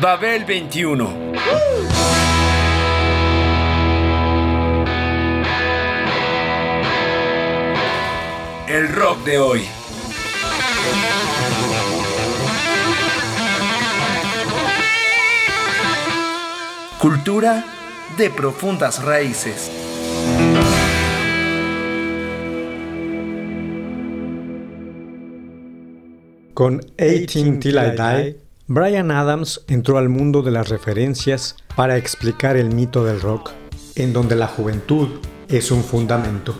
Babel 21. El rock de hoy. Cultura de profundas raíces. Con 18 Till I Die, Brian Adams entró al mundo de las referencias para explicar el mito del rock, en donde la juventud es un fundamento.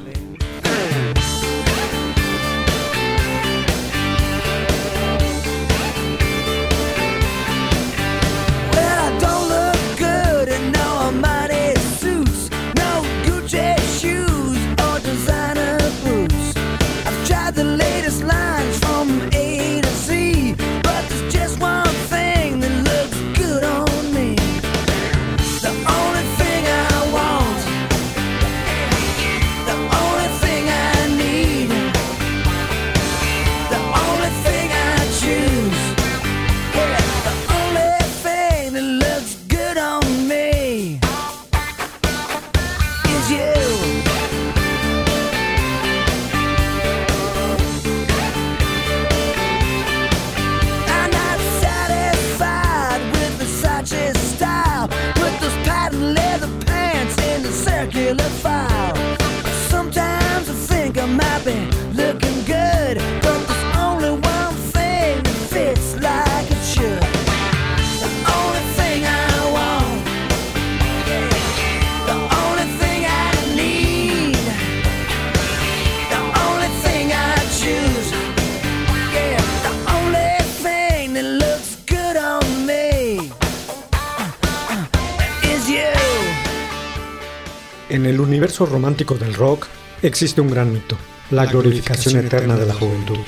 En el universo romántico del rock existe un gran mito, la, glorificación, eterna de la juventud.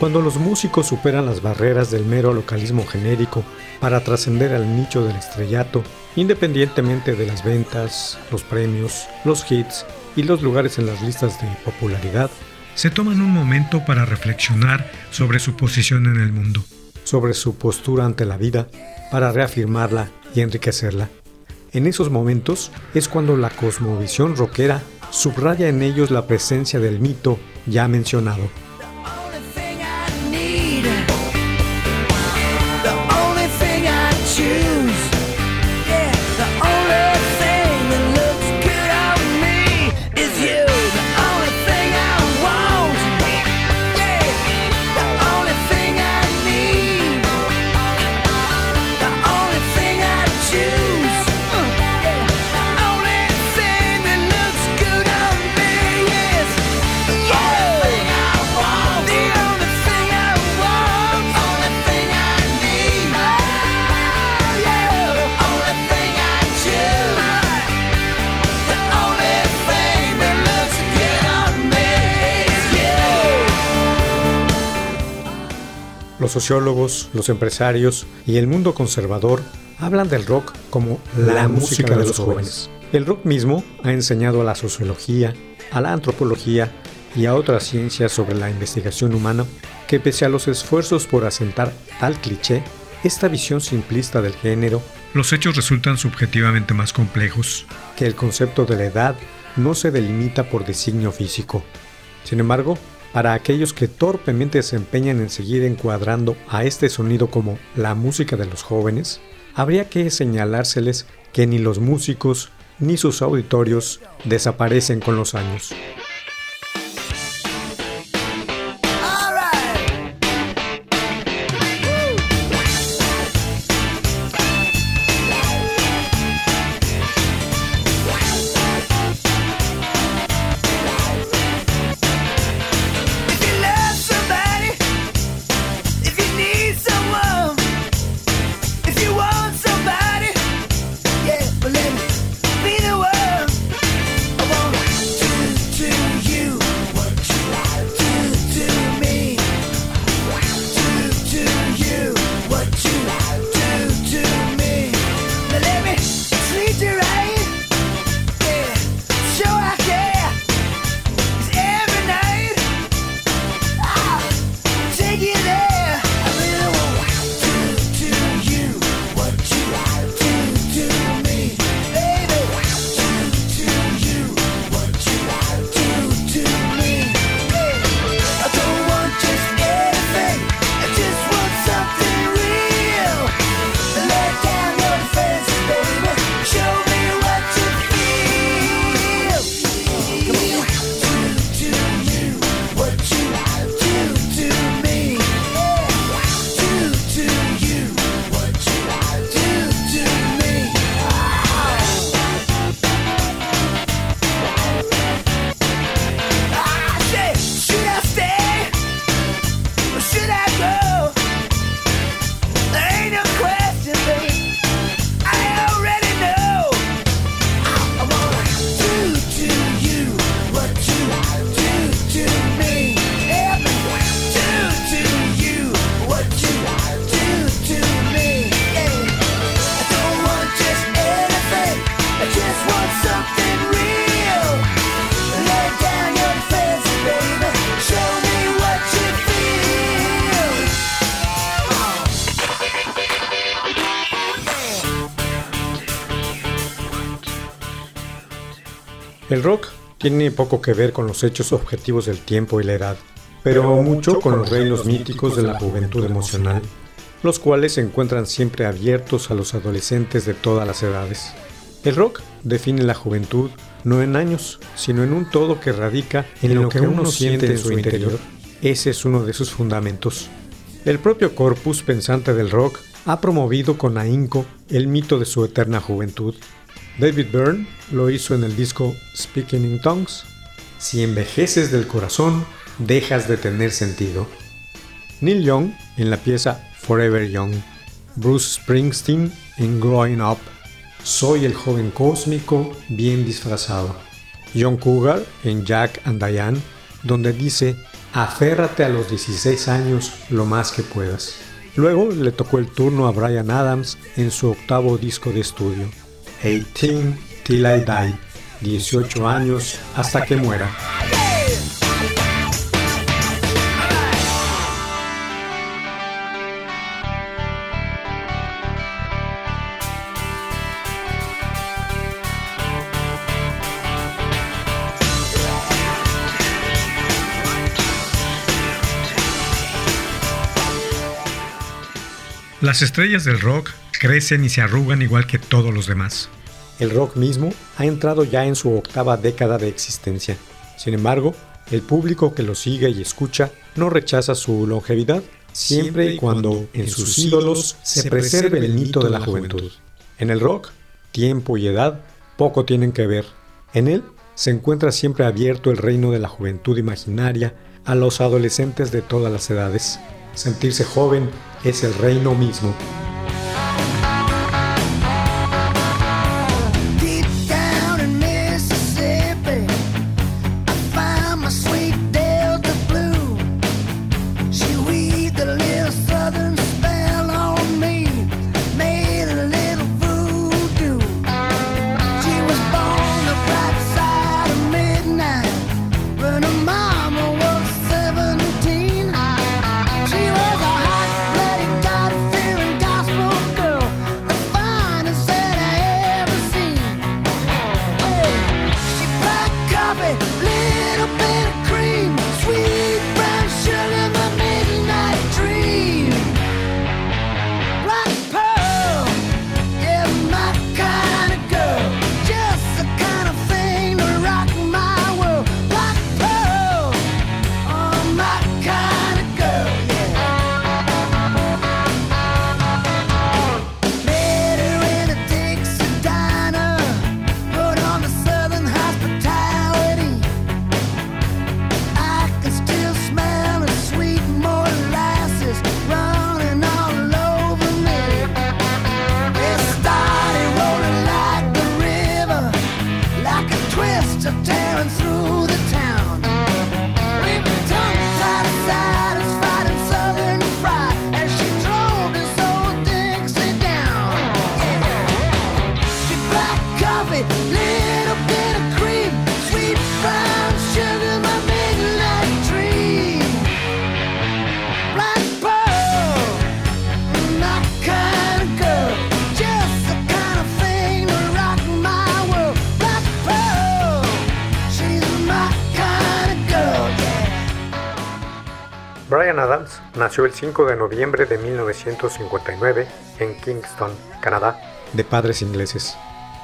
Cuando los músicos superan las barreras del mero localismo genérico para trascender al nicho del estrellato, independientemente de las ventas, los premios, los hits y los lugares en las listas de popularidad, se toman un momento para reflexionar sobre su posición en el mundo, sobre su postura ante la vida, para reafirmarla y enriquecerla. En esos momentos es cuando la cosmovisión rockera subraya en ellos la presencia del mito ya mencionado. Sociólogos, los empresarios y el mundo conservador hablan del rock como la, música, de, los jóvenes. El rock mismo ha enseñado a la sociología, a la antropología y a otras ciencias sobre la investigación humana que pese a los esfuerzos por asentar tal cliché, esta visión simplista del género, los hechos resultan subjetivamente más complejos, que el concepto de la edad no se delimita por designio físico. Sin embargo, para aquellos que torpemente se empeñan en seguir encuadrando a este sonido como la música de los jóvenes, habría que señalárseles que ni los músicos ni sus auditorios desaparecen con los años. Tiene poco que ver con los hechos objetivos del tiempo y la edad, pero mucho con los reinos míticos de la juventud emocional, los cuales se encuentran siempre abiertos a los adolescentes de todas las edades. El rock define la juventud no en años, sino en un todo que radica en lo que uno siente en su interior. Ese es uno de sus fundamentos. El propio corpus pensante del rock ha promovido con ahínco el mito de su eterna juventud. David Byrne lo hizo en el disco Speaking in Tongues. Si envejeces del corazón, dejas de tener sentido. Neil Young en la pieza Forever Young. Bruce Springsteen en Growing Up. Soy el joven cósmico bien disfrazado. John Cougar en Jack and Diane, donde dice, aférrate a los 16 años lo más que puedas. Luego le tocó el turno a Brian Adams en su octavo disco de estudio, 18 Till I Die, 18 años hasta que muera. Las estrellas del rock crecen y se arrugan igual que todos los demás. El rock mismo ha entrado ya en su octava década de existencia. Sin embargo, el público que lo sigue y escucha no rechaza su longevidad, siempre y cuando en sus ídolos se preserve el mito de la juventud. En el rock, tiempo y edad poco tienen que ver. En él se encuentra siempre abierto el reino de la juventud imaginaria a los adolescentes de todas las edades. Sentirse joven es el reino mismo. Nació el 5 de noviembre de 1959 en Kingston, Canadá, de padres ingleses.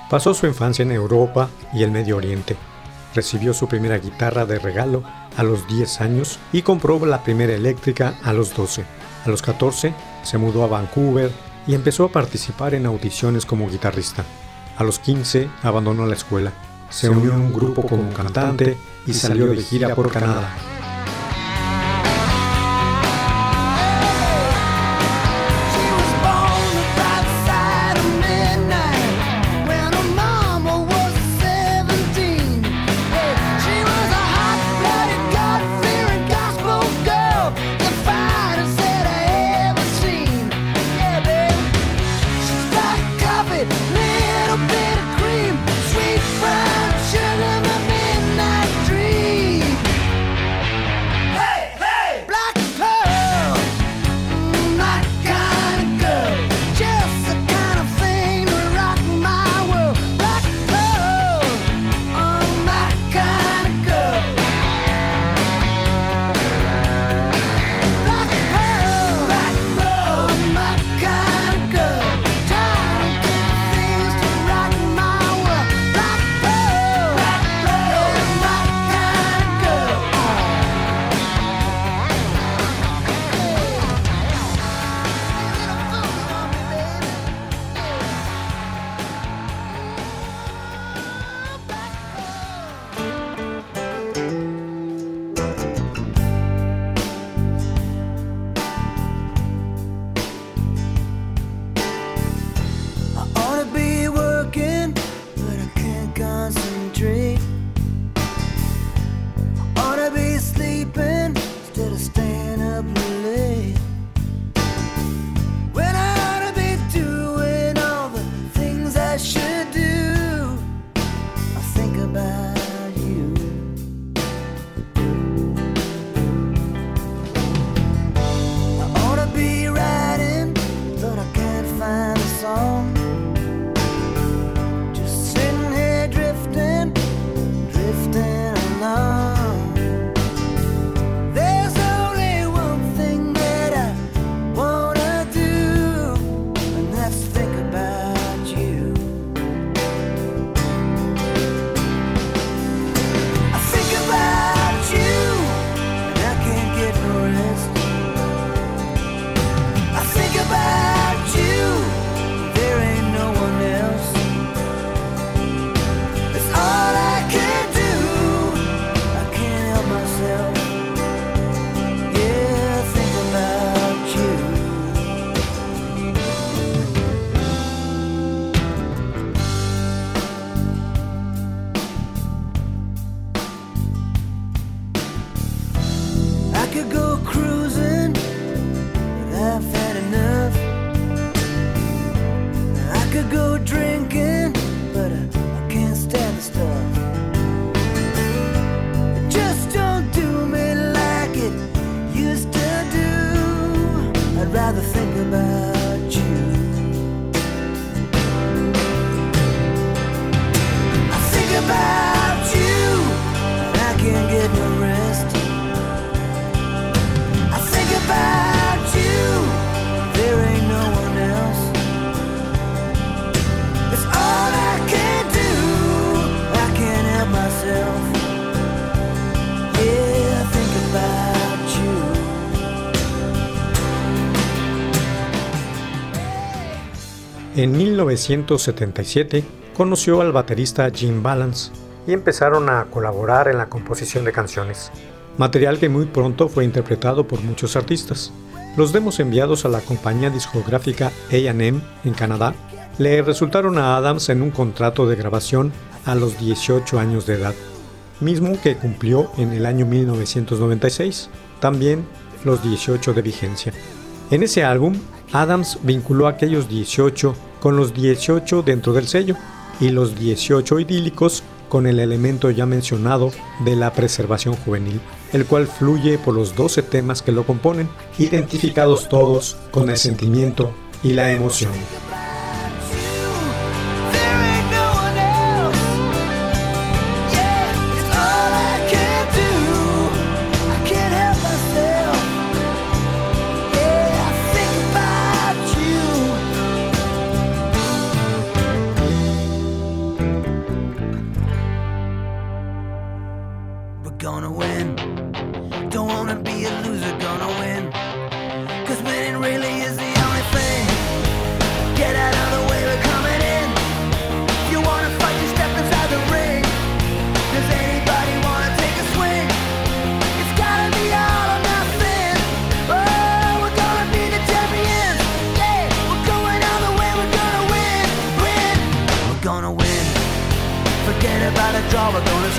Pasó su infancia en Europa y el Medio Oriente. Recibió su primera guitarra de regalo a los 10 años y compró la primera eléctrica a los 12. A los 14 se mudó a Vancouver y empezó a participar en audiciones como guitarrista. A los 15 abandonó la escuela, se unió a un grupo como cantante y salió de gira por Canadá. up En 1977 conoció al baterista Jim Balance y empezaron a colaborar en la composición de canciones, material que muy pronto fue interpretado por muchos artistas. Los demos enviados a la compañía discográfica AM en Canadá le resultaron a Adams en un contrato de grabación a los 18 años de edad, mismo que cumplió en el año 1996, también los 18 de vigencia. En ese álbum Adams vinculó aquellos 18 con los 18 dentro del sello y los 18 idílicos con el elemento ya mencionado de la preservación juvenil, el cual fluye por los 12 temas que lo componen, identificados todos con el sentimiento y la emoción.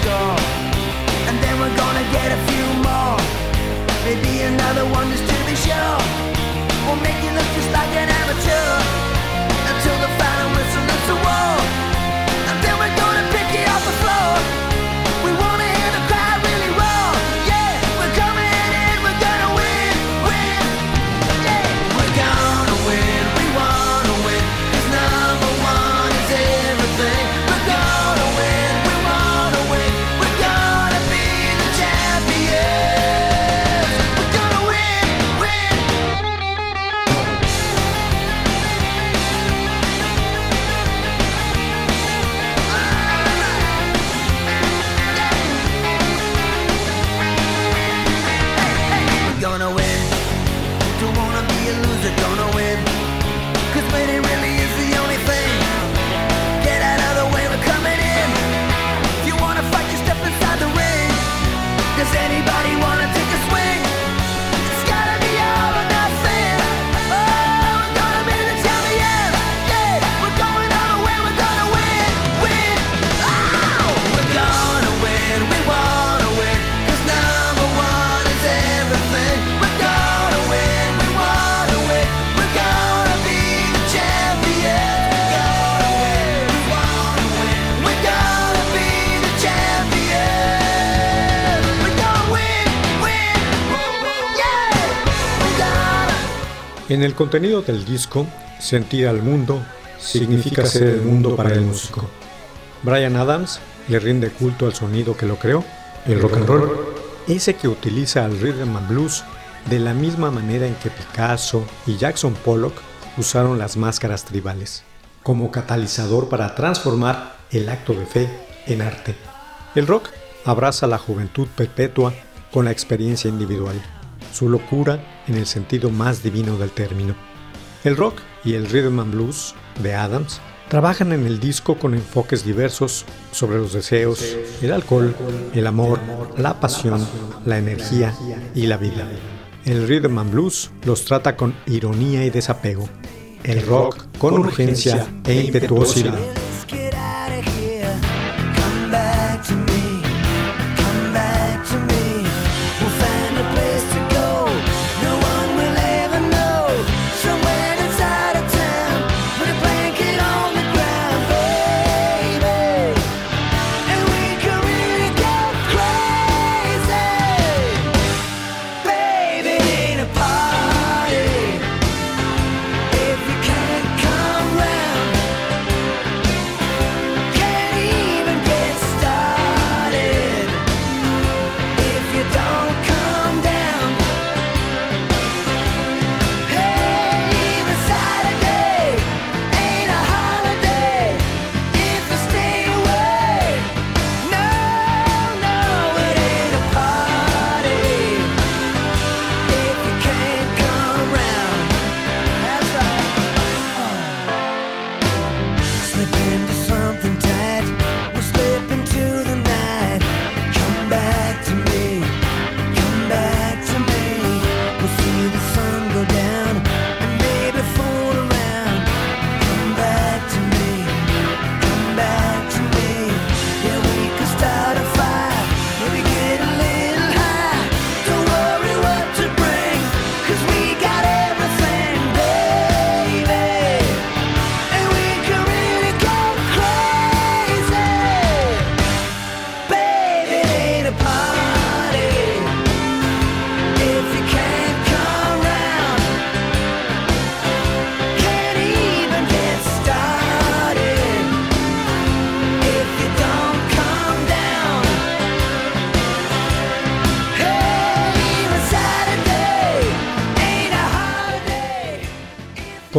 store And then we're gonna get a few more. Maybe another one just to be sure. En el contenido del disco, sentir al mundo significa ser el mundo para el músico. Brian Adams le rinde culto al sonido que lo creó, el rock and roll, ese que utiliza el rhythm and blues de la misma manera en que Picasso y Jackson Pollock usaron las máscaras tribales, como catalizador para transformar el acto de fe en arte. El rock abraza la juventud perpetua con la experiencia individual su locura en el sentido más divino del término. El rock y el rhythm and blues de Adams trabajan en el disco con enfoques diversos sobre los deseos, el alcohol, el amor, la pasión, la energía y la vida. El rhythm and blues los trata con ironía y desapego. El rock con urgencia e impetuosidad.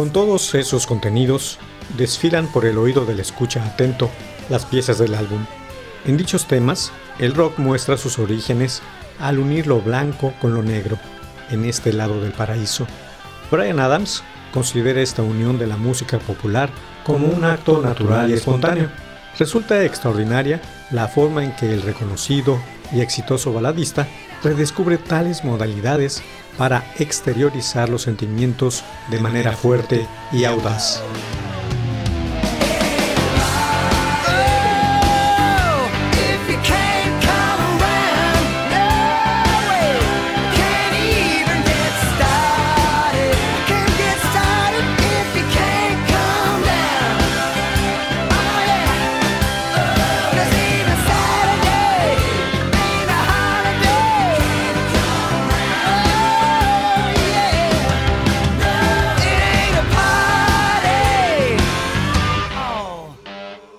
Con todos esos contenidos, desfilan por el oído del escucha atento las piezas del álbum. En dichos temas, el rock muestra sus orígenes al unir lo blanco con lo negro, en este lado del paraíso. Brian Adams considera esta unión de la música popular como un acto natural y espontáneo. Resulta extraordinaria la forma en que el reconocido y exitoso baladista redescubre tales modalidades para exteriorizar los sentimientos de manera fuerte y audaz.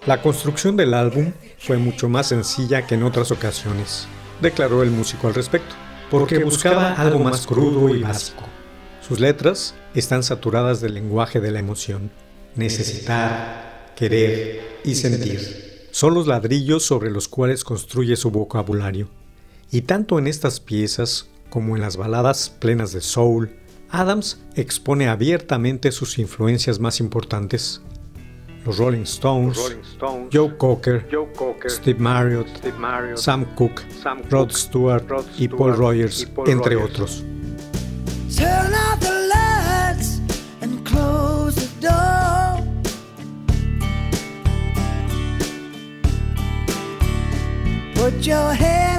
La construcción del álbum fue mucho más sencilla que en otras ocasiones, declaró el músico al respecto, porque buscaba algo más crudo y básico. Sus letras están saturadas del lenguaje de la emoción, necesitar, querer y sentir. Son los ladrillos sobre los cuales construye su vocabulario. Y tanto en estas piezas como en las baladas plenas de soul, Adams expone abiertamente sus influencias más importantes, los Rolling Stones, Joe, Cocker, Joe, Cocker, Steve, Marriott, Sam Cooke, Rod Stewart y Paul Rogers, entre otros. Turn out the lights and close the door. Put your head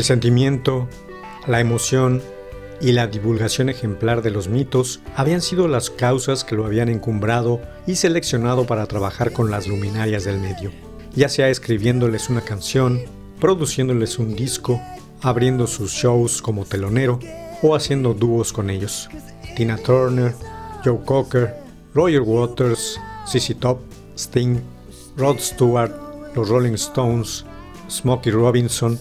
El sentimiento, la emoción y la divulgación ejemplar de los mitos habían sido las causas que lo habían encumbrado y seleccionado para trabajar con las luminarias del medio, ya sea escribiéndoles una canción, produciéndoles un disco, abriendo sus shows como telonero o haciendo dúos con ellos. Tina Turner, Joe Cocker, Roger Waters, CC Top, Sting, Rod Stewart, los Rolling Stones, Smokey Robinson,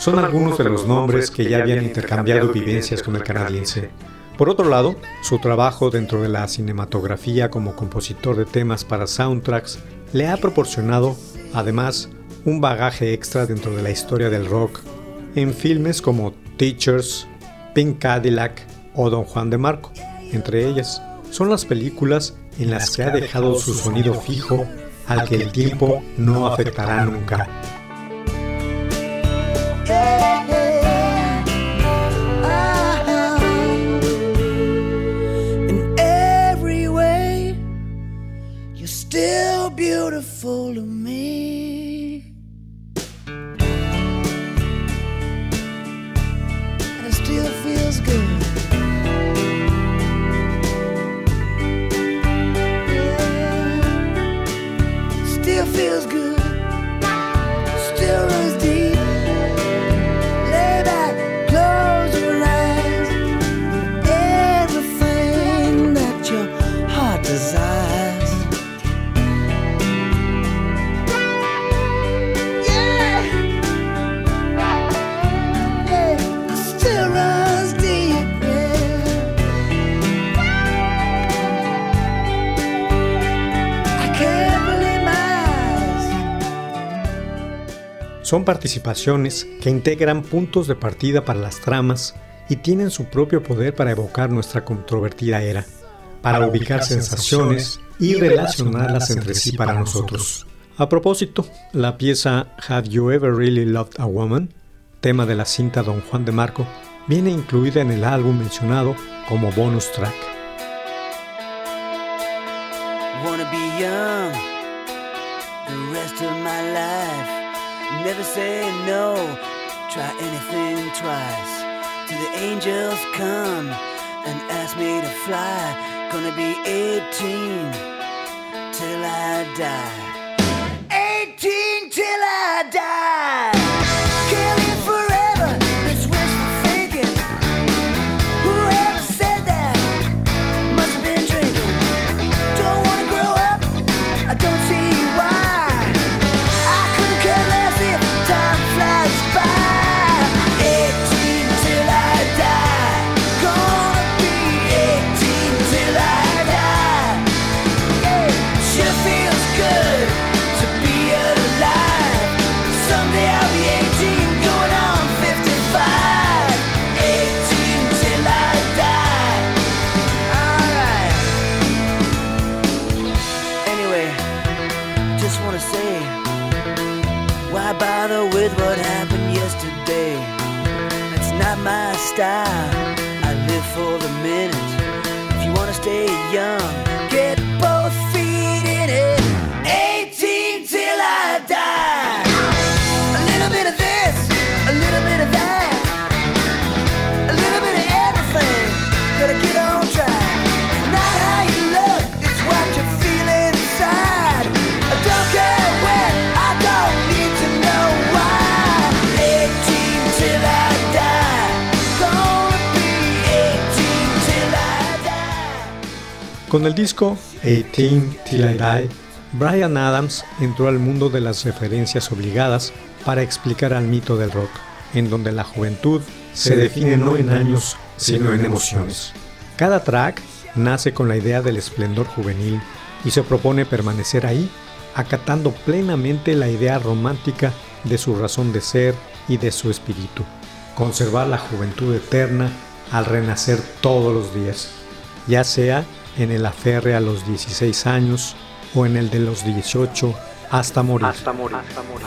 son algunos de los nombres que ya habían intercambiado vivencias con el canadiense. Por otro lado, su trabajo dentro de la cinematografía como compositor de temas para soundtracks le ha proporcionado, además, un bagaje extra dentro de la historia del rock en filmes como Teachers, Pink Cadillac o Don Juan de Marco. Entre ellas, son las películas en las que ha dejado su sonido fijo al que el tiempo no afectará nunca. follow me. Son participaciones que integran puntos de partida para las tramas y tienen su propio poder para evocar nuestra controvertida era, para ubicar sensaciones y relacionarlas entre sí para nosotros. A propósito, la pieza Have You Ever Really Loved a Woman, tema de la cinta Don Juan de Marco, viene incluida en el álbum mencionado como bonus track. Never say no, try anything twice. Till the angels come and ask me to fly. Gonna be 18 till I die. 18 till I die. Con el disco 18 Till I Die, Brian Adams entró al mundo de las referencias obligadas para explicar al mito del rock, en donde la juventud se define no en años, sino en emociones. Cada track nace con la idea del esplendor juvenil y se propone permanecer ahí, acatando plenamente la idea romántica de su razón de ser y de su espíritu. Conservar la juventud eterna al renacer todos los días, ya sea en el aferre a los 16 años o en el de los 18 hasta morir. Hasta morir. Hasta morir.